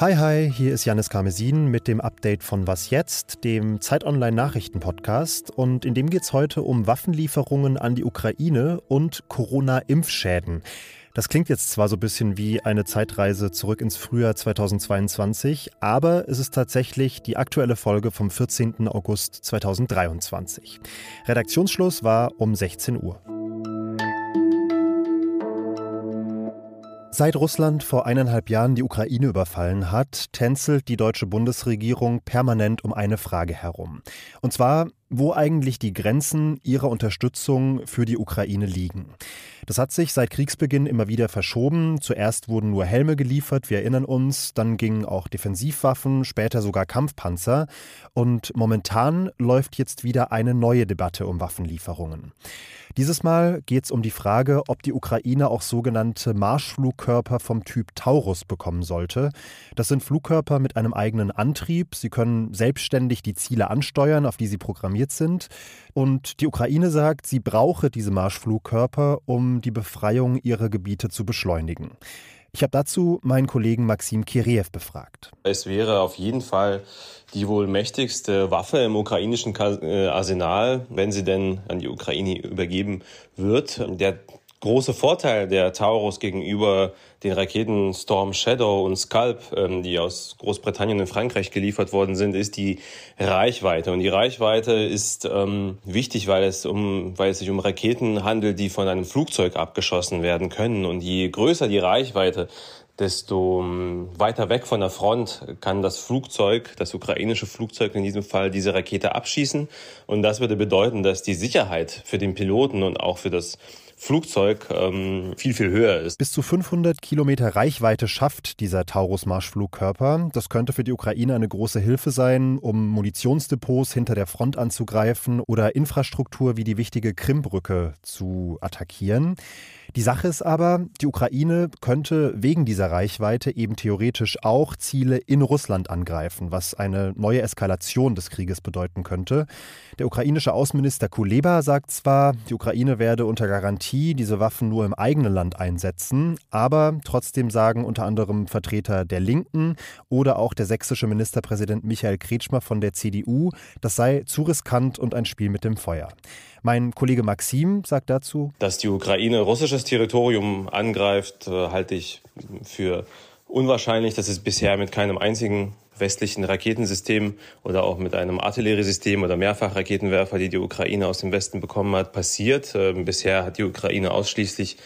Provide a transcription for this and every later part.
Hi, hi, hier ist Janis Karmesin mit dem Update von Was Jetzt, dem Zeit Online Nachrichten Podcast. Und in dem geht es heute um Waffenlieferungen an die Ukraine und Corona-Impfschäden. Das klingt jetzt zwar so ein bisschen wie eine Zeitreise zurück ins Frühjahr 2022, aber es ist tatsächlich die aktuelle Folge vom 14. August 2023. Redaktionsschluss war um 16 Uhr. Seit Russland vor eineinhalb Jahren die Ukraine überfallen hat, tänzelt die deutsche Bundesregierung permanent um eine Frage herum. Und zwar, wo eigentlich die Grenzen ihrer Unterstützung für die Ukraine liegen. Das hat sich seit Kriegsbeginn immer wieder verschoben. Zuerst wurden nur Helme geliefert, wir erinnern uns, dann gingen auch Defensivwaffen, später sogar Kampfpanzer. Und momentan läuft jetzt wieder eine neue Debatte um Waffenlieferungen. Dieses Mal geht es um die Frage, ob die Ukraine auch sogenannte Marschflugkörper vom Typ Taurus bekommen sollte. Das sind Flugkörper mit einem eigenen Antrieb. Sie können selbstständig die Ziele ansteuern, auf die sie programmiert sind. Und die Ukraine sagt, sie brauche diese Marschflugkörper, um die Befreiung ihrer Gebiete zu beschleunigen. Ich habe dazu meinen Kollegen Maxim Kiriev befragt. Es wäre auf jeden Fall die wohl mächtigste Waffe im ukrainischen äh, Arsenal, wenn sie denn an die Ukraine übergeben wird. Der große Vorteil der Taurus gegenüber den Raketen Storm Shadow und Scalp, ähm, die aus Großbritannien und Frankreich geliefert worden sind, ist die Reichweite. Und die Reichweite ist ähm, wichtig, weil es, um, weil es sich um Raketen handelt, die von einem Flugzeug abgeschossen werden können. Und je größer die Reichweite, desto ähm, weiter weg von der Front kann das Flugzeug, das ukrainische Flugzeug in diesem Fall, diese Rakete abschießen. Und das würde bedeuten, dass die Sicherheit für den Piloten und auch für das Flugzeug ähm, viel, viel höher ist. Bis zu 500 Kilometer Reichweite schafft dieser Taurus-Marschflugkörper. Das könnte für die Ukraine eine große Hilfe sein, um Munitionsdepots hinter der Front anzugreifen oder Infrastruktur wie die wichtige Krimbrücke zu attackieren. Die Sache ist aber, die Ukraine könnte wegen dieser Reichweite eben theoretisch auch Ziele in Russland angreifen, was eine neue Eskalation des Krieges bedeuten könnte. Der ukrainische Außenminister Kuleba sagt zwar, die Ukraine werde unter Garantie diese Waffen nur im eigenen Land einsetzen, aber trotzdem sagen unter anderem Vertreter der Linken oder auch der sächsische Ministerpräsident Michael Kretschmer von der CDU, das sei zu riskant und ein Spiel mit dem Feuer. Mein Kollege Maxim sagt dazu, dass die Ukraine russisches Territorium angreift, äh, halte ich für unwahrscheinlich. Das ist bisher mit keinem einzigen westlichen Raketensystem oder auch mit einem Artilleriesystem oder Mehrfachraketenwerfer, die die Ukraine aus dem Westen bekommen hat, passiert. Äh, bisher hat die Ukraine ausschließlich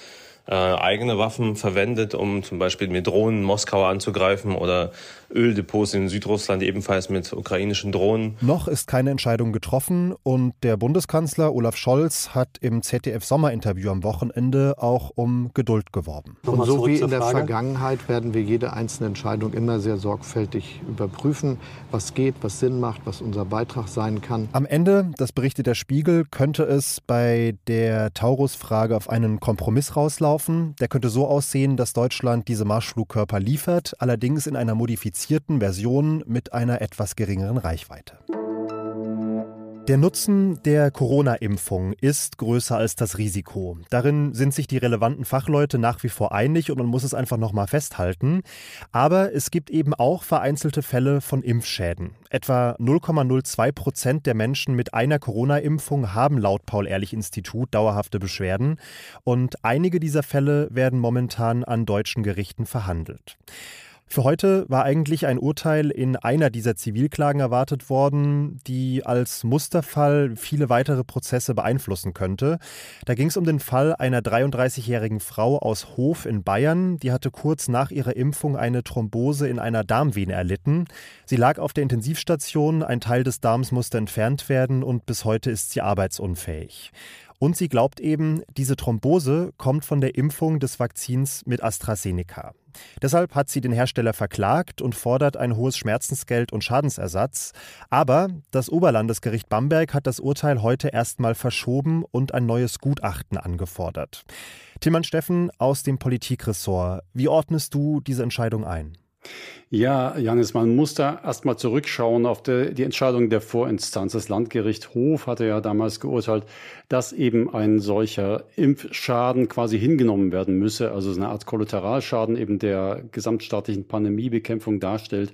äh, eigene Waffen verwendet, um zum Beispiel mit Drohnen Moskau anzugreifen oder Öldepots in Südrussland ebenfalls mit ukrainischen Drohnen. Noch ist keine Entscheidung getroffen und der Bundeskanzler Olaf Scholz hat im ZDF-Sommerinterview am Wochenende auch um Geduld geworben. Und so wie in der Vergangenheit werden wir jede einzelne Entscheidung immer sehr sorgfältig überprüfen, was geht, was Sinn macht, was unser Beitrag sein kann. Am Ende, das berichtet der Spiegel, könnte es bei der Taurus-Frage auf einen Kompromiss rauslaufen. Der könnte so aussehen, dass Deutschland diese Marschflugkörper liefert, allerdings in einer modifizierten modifizierten Version mit einer etwas geringeren Reichweite. Der Nutzen der Corona-Impfung ist größer als das Risiko. Darin sind sich die relevanten Fachleute nach wie vor einig und man muss es einfach nochmal festhalten. Aber es gibt eben auch vereinzelte Fälle von Impfschäden. Etwa 0,02 Prozent der Menschen mit einer Corona-Impfung haben laut Paul-Ehrlich-Institut dauerhafte Beschwerden und einige dieser Fälle werden momentan an deutschen Gerichten verhandelt. Für heute war eigentlich ein Urteil in einer dieser Zivilklagen erwartet worden, die als Musterfall viele weitere Prozesse beeinflussen könnte. Da ging es um den Fall einer 33-jährigen Frau aus Hof in Bayern. Die hatte kurz nach ihrer Impfung eine Thrombose in einer Darmvene erlitten. Sie lag auf der Intensivstation, ein Teil des Darms musste entfernt werden und bis heute ist sie arbeitsunfähig. Und sie glaubt eben, diese Thrombose kommt von der Impfung des Vakzins mit AstraZeneca. Deshalb hat sie den Hersteller verklagt und fordert ein hohes Schmerzensgeld und Schadensersatz. Aber das Oberlandesgericht Bamberg hat das Urteil heute erstmal verschoben und ein neues Gutachten angefordert. Tillmann Steffen aus dem Politikressort, wie ordnest du diese Entscheidung ein? Ja, Janis, man muss da erstmal zurückschauen auf die, die, Entscheidung der Vorinstanz. Das Landgericht Hof hatte ja damals geurteilt, dass eben ein solcher Impfschaden quasi hingenommen werden müsse, also eine Art Kollateralschaden eben der gesamtstaatlichen Pandemiebekämpfung darstellt.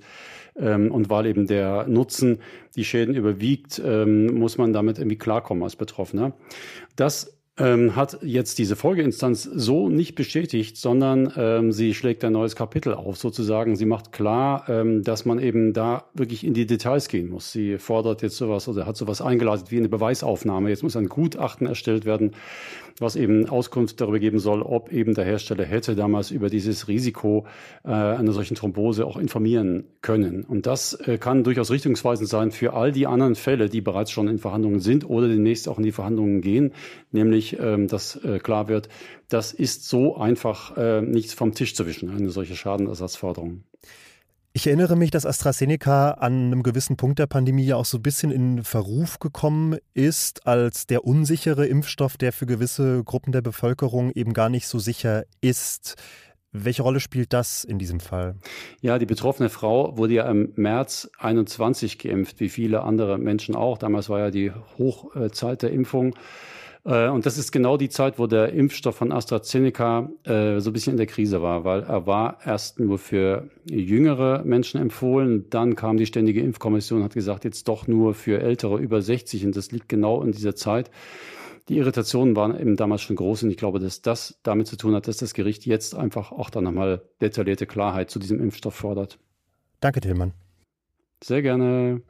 Ähm, und weil eben der Nutzen die Schäden überwiegt, ähm, muss man damit irgendwie klarkommen als Betroffener. Das ähm, hat jetzt diese Folgeinstanz so nicht bestätigt, sondern ähm, sie schlägt ein neues Kapitel auf, sozusagen. Sie macht klar, ähm, dass man eben da wirklich in die Details gehen muss. Sie fordert jetzt sowas oder hat sowas eingeleitet wie eine Beweisaufnahme. Jetzt muss ein Gutachten erstellt werden, was eben Auskunft darüber geben soll, ob eben der Hersteller hätte damals über dieses Risiko äh, einer solchen Thrombose auch informieren können. Und das äh, kann durchaus richtungsweisend sein für all die anderen Fälle, die bereits schon in Verhandlungen sind oder demnächst auch in die Verhandlungen gehen, nämlich ähm, dass äh, klar wird, das ist so einfach äh, nicht vom Tisch zu wischen, eine solche Schadenersatzforderung. Ich erinnere mich, dass AstraZeneca an einem gewissen Punkt der Pandemie ja auch so ein bisschen in Verruf gekommen ist als der unsichere Impfstoff, der für gewisse Gruppen der Bevölkerung eben gar nicht so sicher ist. Welche Rolle spielt das in diesem Fall? Ja, die betroffene Frau wurde ja im März 21 geimpft, wie viele andere Menschen auch. Damals war ja die Hochzeit der Impfung. Äh, und das ist genau die Zeit, wo der Impfstoff von AstraZeneca äh, so ein bisschen in der Krise war, weil er war erst nur für jüngere Menschen empfohlen. Dann kam die Ständige Impfkommission und hat gesagt, jetzt doch nur für Ältere über 60. Und das liegt genau in dieser Zeit. Die Irritationen waren eben damals schon groß und ich glaube, dass das damit zu tun hat, dass das Gericht jetzt einfach auch dann nochmal detaillierte Klarheit zu diesem Impfstoff fordert. Danke, Tillmann. Sehr gerne.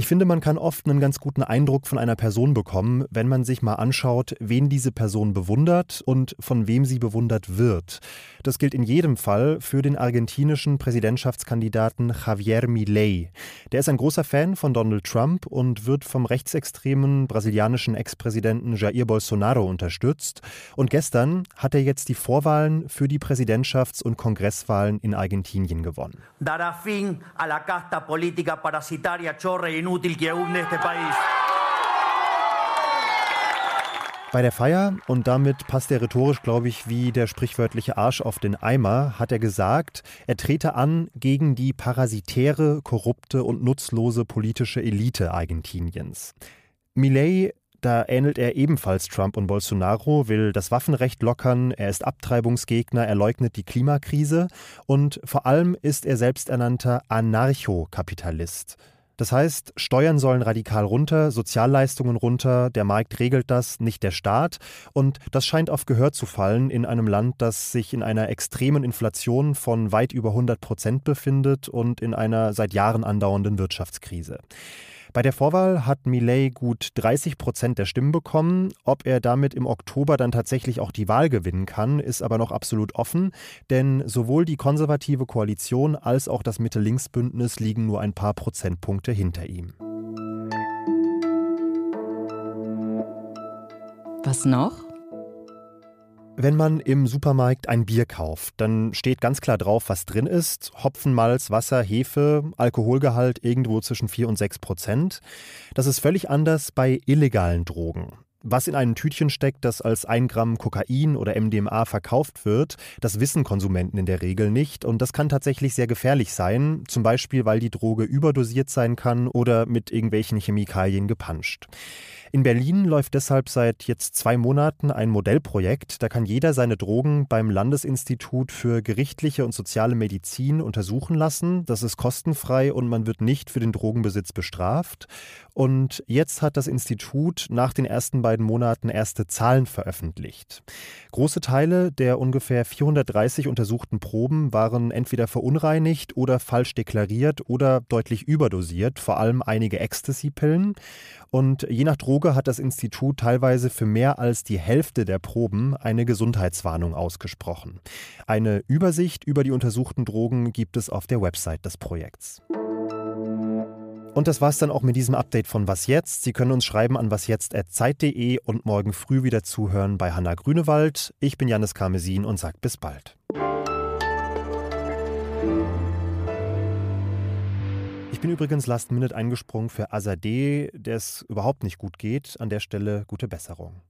Ich finde, man kann oft einen ganz guten Eindruck von einer Person bekommen, wenn man sich mal anschaut, wen diese Person bewundert und von wem sie bewundert wird. Das gilt in jedem Fall für den argentinischen Präsidentschaftskandidaten Javier Milei. Der ist ein großer Fan von Donald Trump und wird vom rechtsextremen brasilianischen Ex-Präsidenten Jair Bolsonaro unterstützt. Und gestern hat er jetzt die Vorwahlen für die Präsidentschafts- und Kongresswahlen in Argentinien gewonnen. Dará fin a la casta política parasitaria chorre inútil que hunde este país. Bei der Feier, und damit passt er rhetorisch, glaube ich, wie der sprichwörtliche Arsch auf den Eimer, hat er gesagt, er trete an gegen die parasitäre, korrupte und nutzlose politische Elite Argentiniens. Millet da ähnelt er ebenfalls Trump und Bolsonaro, will das Waffenrecht lockern, er ist Abtreibungsgegner, er leugnet die Klimakrise und vor allem ist er selbsternannter Anarchokapitalist. Das heißt, Steuern sollen radikal runter, Sozialleistungen runter, der Markt regelt das, nicht der Staat. Und das scheint auf Gehör zu fallen in einem Land, das sich in einer extremen Inflation von weit über 100 Prozent befindet und in einer seit Jahren andauernden Wirtschaftskrise. Bei der Vorwahl hat Millet gut 30 Prozent der Stimmen bekommen. Ob er damit im Oktober dann tatsächlich auch die Wahl gewinnen kann, ist aber noch absolut offen, denn sowohl die konservative Koalition als auch das Mitte-Links-Bündnis liegen nur ein paar Prozentpunkte hinter ihm. Was noch? Wenn man im Supermarkt ein Bier kauft, dann steht ganz klar drauf, was drin ist. Hopfen, Malz, Wasser, Hefe, Alkoholgehalt irgendwo zwischen 4 und 6 Prozent. Das ist völlig anders bei illegalen Drogen. Was in einem Tütchen steckt, das als 1 Gramm Kokain oder MDMA verkauft wird, das wissen Konsumenten in der Regel nicht und das kann tatsächlich sehr gefährlich sein, zum Beispiel weil die Droge überdosiert sein kann oder mit irgendwelchen Chemikalien gepanscht. In Berlin läuft deshalb seit jetzt zwei Monaten ein Modellprojekt. Da kann jeder seine Drogen beim Landesinstitut für gerichtliche und soziale Medizin untersuchen lassen. Das ist kostenfrei und man wird nicht für den Drogenbesitz bestraft. Und jetzt hat das Institut nach den ersten beiden Monaten erste Zahlen veröffentlicht. Große Teile der ungefähr 430 untersuchten Proben waren entweder verunreinigt oder falsch deklariert oder deutlich überdosiert, vor allem einige Ecstasy-Pillen. Und je nach Droge hat das Institut teilweise für mehr als die Hälfte der Proben eine Gesundheitswarnung ausgesprochen. Eine Übersicht über die untersuchten Drogen gibt es auf der Website des Projekts. Und das war's dann auch mit diesem Update von Was jetzt. Sie können uns schreiben an wasjetzt.zeit.de und morgen früh wieder zuhören bei Hanna Grünewald. Ich bin Janis Karmesin und sag bis bald. Ich bin übrigens last minute eingesprungen für Azadeh, der es überhaupt nicht gut geht. An der Stelle gute Besserung.